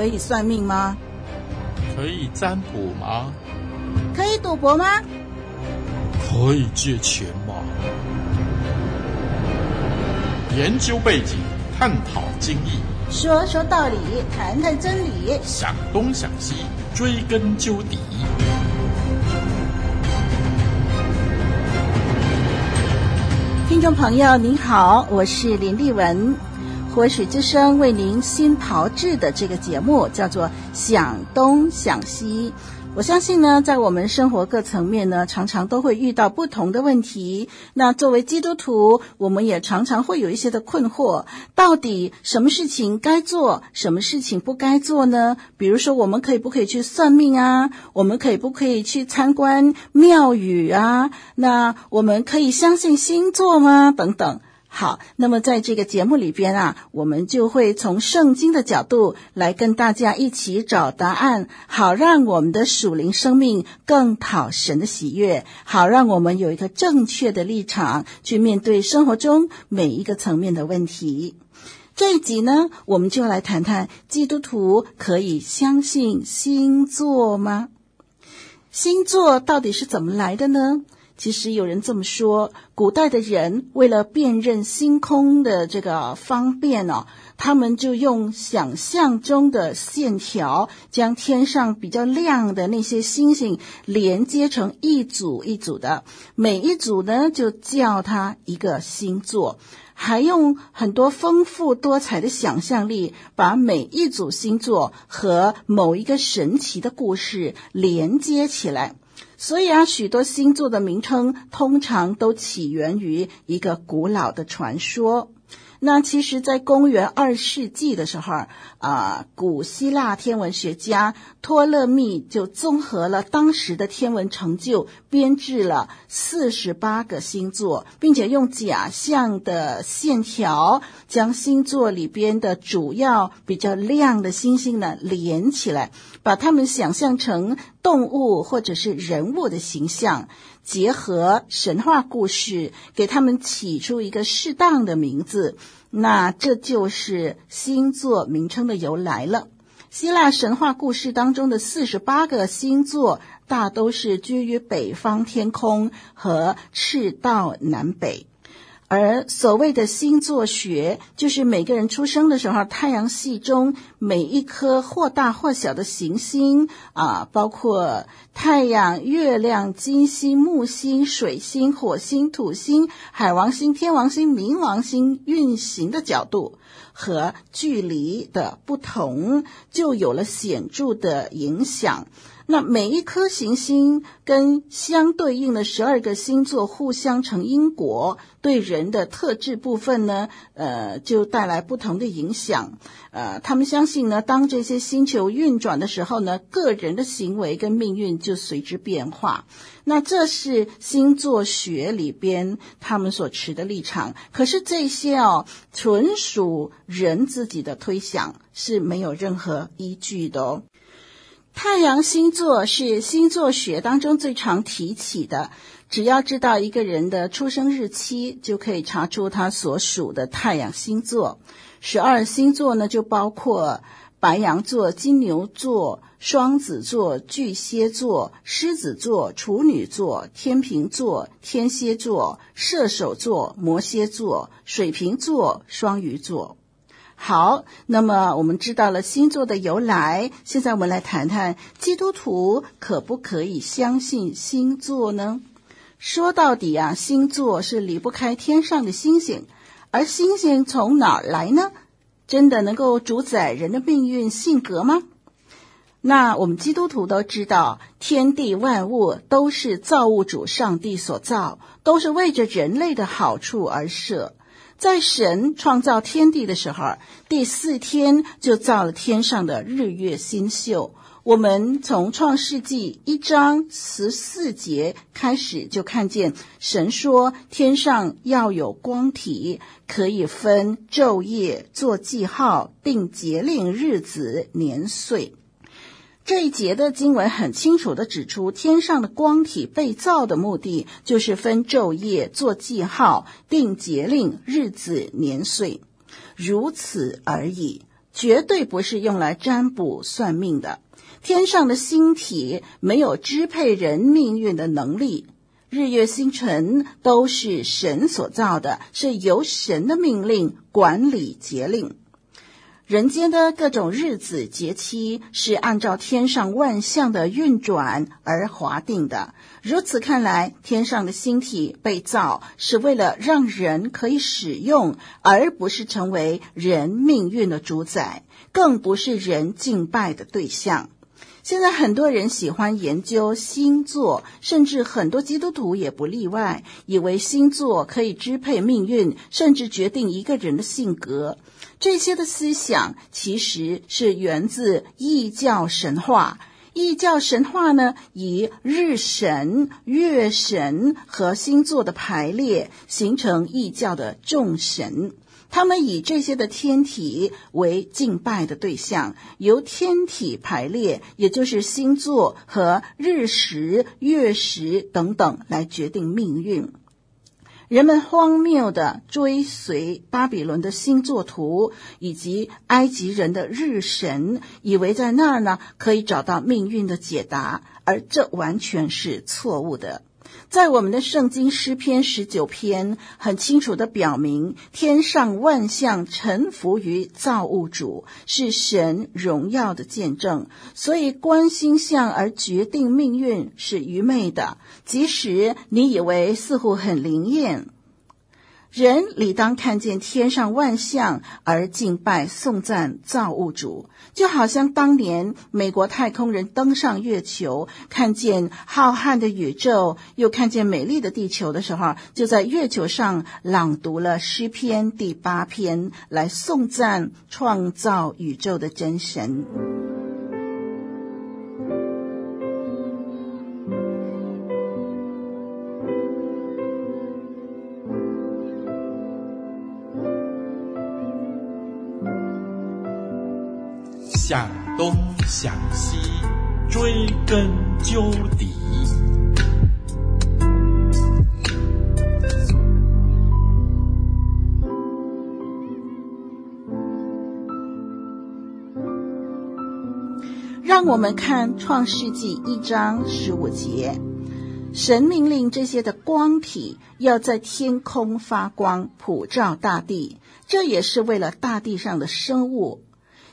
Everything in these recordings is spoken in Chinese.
可以算命吗？可以占卜吗？可以赌博吗？可以借钱吗？研究背景，探讨经义，说说道理，谈谈真理，想东想西，追根究底。听众朋友您好，我是林丽文，活水之声为您新炮制的这个节目叫做《想东想西》。我相信呢，在我们生活各层面呢，常常都会遇到不同的问题。那作为基督徒，我们也常常会有一些的困惑：到底什么事情该做，什么事情不该做呢？比如说，我们可以不可以去算命啊？我们可以不可以去参观庙宇啊？那我们可以相信星座吗？等等。好，那么在这个节目里边啊，我们就会从圣经的角度来跟大家一起找答案，好让我们的属灵生命更讨神的喜悦，好让我们有一个正确的立场去面对生活中每一个层面的问题。这一集呢，我们就来谈谈基督徒可以相信星座吗？星座到底是怎么来的呢？其实有人这么说，古代的人为了辨认星空的这个方便呢、哦，他们就用想象中的线条，将天上比较亮的那些星星连接成一组一组的，每一组呢就叫它一个星座，还用很多丰富多彩的想象力，把每一组星座和某一个神奇的故事连接起来。所以啊，许多星座的名称通常都起源于一个古老的传说。那其实，在公元二世纪的时候，啊、古希腊天文学家托勒密就综合了当时的天文成就，编制了四十八个星座，并且用假象的线条将星座里边的主要比较亮的星星呢连起来，把它们想象成动物或者是人物的形象。结合神话故事，给他们起出一个适当的名字，那这就是星座名称的由来了。希腊神话故事当中的四十八个星座，大都是居于北方天空和赤道南北。而所谓的星座学，就是每个人出生的时候，太阳系中每一颗或大或小的行星啊，包括太阳、月亮、金星、木星、水星、火星、土星、海王星、天王星、冥王星运行的角度和距离的不同，就有了显著的影响。那每一颗行星跟相对应的十二个星座互相成因果，对人的特质部分呢，呃，就带来不同的影响。呃，他们相信呢，当这些星球运转的时候呢，个人的行为跟命运就随之变化。那这是星座学里边他们所持的立场。可是这些哦，纯属人自己的推想，是没有任何依据的哦。太阳星座是星座学当中最常提起的。只要知道一个人的出生日期，就可以查出他所属的太阳星座。十二星座呢，就包括白羊座、金牛座、双子座、巨蟹座、狮子座、处女座、天秤座、天蝎座、射手座、摩羯座、水瓶座、双鱼座。好，那么我们知道了星座的由来，现在我们来谈谈基督徒可不可以相信星座呢？说到底啊，星座是离不开天上的星星，而星星从哪儿来呢？真的能够主宰人的命运性格吗？那我们基督徒都知道，天地万物都是造物主上帝所造，都是为着人类的好处而设。在神创造天地的时候，第四天就造了天上的日月星宿。我们从创世纪一章十四节开始就看见神说，天上要有光体，可以分昼夜，做记号，定节令日子年岁。这一节的经文很清楚地指出，天上的光体被造的目的就是分昼夜、做记号、定节令、日子、年岁，如此而已。绝对不是用来占卜算命的。天上的星体没有支配人命运的能力，日月星辰都是神所造的，是由神的命令管理节令。人间的各种日子节期是按照天上万象的运转而划定的。如此看来，天上的星体被造是为了让人可以使用，而不是成为人命运的主宰，更不是人敬拜的对象。现在很多人喜欢研究星座，甚至很多基督徒也不例外，以为星座可以支配命运，甚至决定一个人的性格。这些的思想其实是源自异教神话。异教神话呢，以日神、月神和星座的排列形成异教的众神。他们以这些的天体为敬拜的对象，由天体排列，也就是星座和日食、月食等等来决定命运。人们荒谬地追随巴比伦的星座图以及埃及人的日神，以为在那儿呢可以找到命运的解答，而这完全是错误的。在我们的圣经诗篇十九篇，很清楚地表明，天上万象臣服于造物主，是神荣耀的见证。所以观星象而决定命运是愚昧的，即使你以为似乎很灵验。人理当看见天上万象而敬拜颂赞造物主，就好像当年美国太空人登上月球，看见浩瀚的宇宙，又看见美丽的地球的时候，就在月球上朗读了诗篇第八篇，来颂赞创造宇宙的真神。想东想西，追根究底。让我们看《创世纪》一章十五节，神命令这些的光体要在天空发光，普照大地，这也是为了大地上的生物。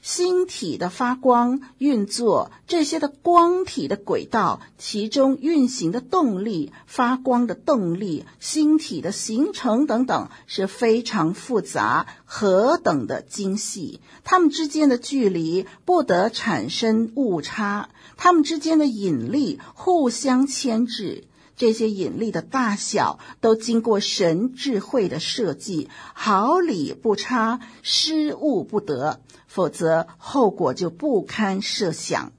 星体的发光运作，这些的光体的轨道，其中运行的动力、发光的动力、星体的形成等等，是非常复杂，何等的精细。它们之间的距离不得产生误差，它们之间的引力互相牵制。这些引力的大小都经过神智慧的设计，毫厘不差，失误不得，否则后果就不堪设想。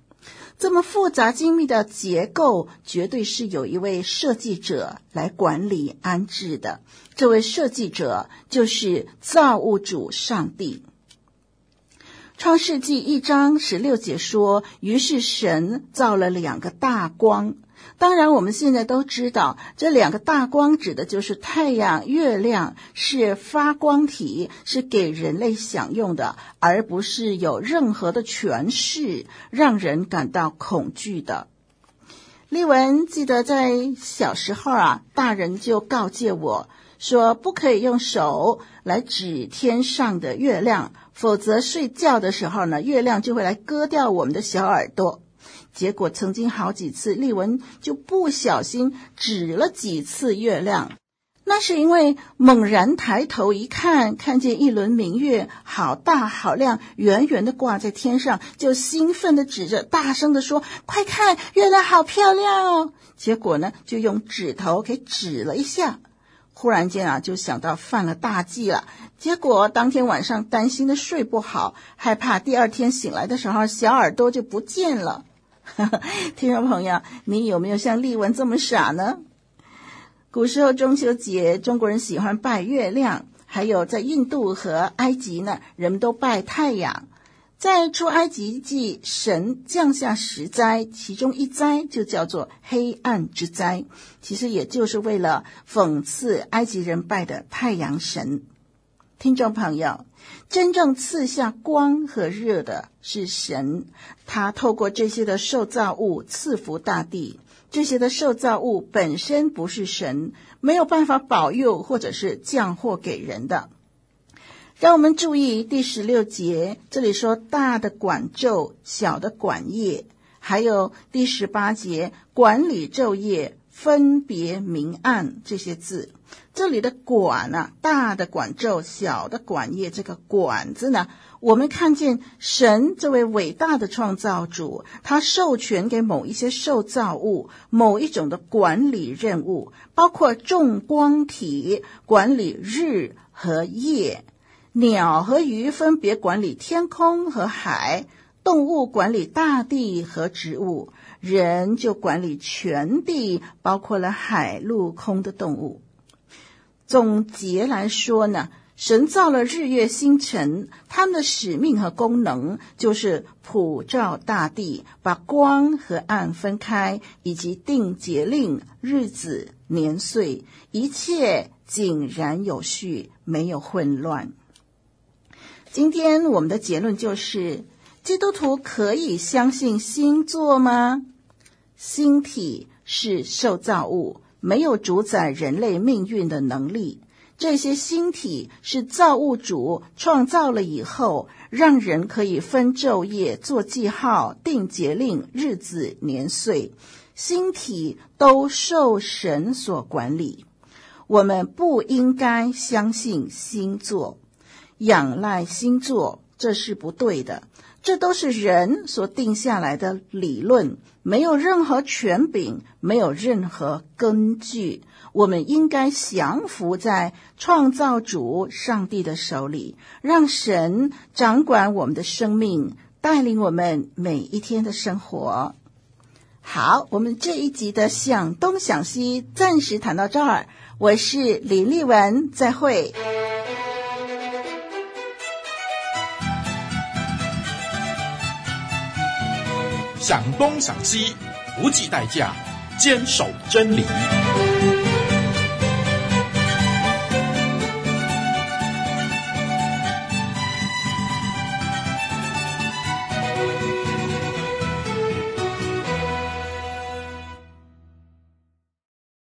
这么复杂精密的结构，绝对是有一位设计者来管理安置的。这位设计者就是造物主上帝。创世纪一章十六节说：“于是神造了两个大光。”当然，我们现在都知道，这两个大光指的就是太阳、月亮，是发光体，是给人类享用的，而不是有任何的权势，让人感到恐惧的。丽文记得在小时候啊，大人就告诫我说，不可以用手来指天上的月亮，否则睡觉的时候呢，月亮就会来割掉我们的小耳朵。结果曾经好几次，丽文就不小心指了几次月亮。那是因为猛然抬头一看，看见一轮明月，好大好亮，圆圆的挂在天上，就兴奋地指着，大声地说：“快看，月亮好漂亮哦！”结果呢，就用指头给指了一下。忽然间啊，就想到犯了大忌了。结果当天晚上担心的睡不好，害怕第二天醒来的时候，小耳朵就不见了。听众朋友，你有没有像丽文这么傻呢？古时候中秋节，中国人喜欢拜月亮，还有在印度和埃及呢，人们都拜太阳。在出埃及记，神降下十灾，其中一灾就叫做黑暗之灾，其实也就是为了讽刺埃及人拜的太阳神。听众朋友，真正赐下光和热的是神，他透过这些的受造物赐福大地。这些的受造物本身不是神，没有办法保佑或者是降祸给人的。让我们注意第十六节，这里说大的管昼，小的管夜，还有第十八节管理昼夜，分别明暗这些字。这里的管呢，大的管昼，小的管夜，这个管字呢，我们看见神这位伟大的创造主，他授权给某一些受造物某一种的管理任务，包括众光体管理日和夜。鸟和鱼分别管理天空和海，动物管理大地和植物，人就管理全地，包括了海陆空的动物。总结来说呢，神造了日月星辰，他们的使命和功能就是普照大地，把光和暗分开，以及定节令、日子、年岁，一切井然有序，没有混乱。今天我们的结论就是：基督徒可以相信星座吗？星体是受造物，没有主宰人类命运的能力。这些星体是造物主创造了以后，让人可以分昼夜、做记号、定节令、日子、年岁。星体都受神所管理。我们不应该相信星座。仰赖星座，这是不对的。这都是人所定下来的理论，没有任何权柄，没有任何根据。我们应该降服在创造主上帝的手里，让神掌管我们的生命，带领我们每一天的生活。好，我们这一集的想东想西，暂时谈到这儿。我是林丽文，再会。想东想西，不计代价，坚守真理。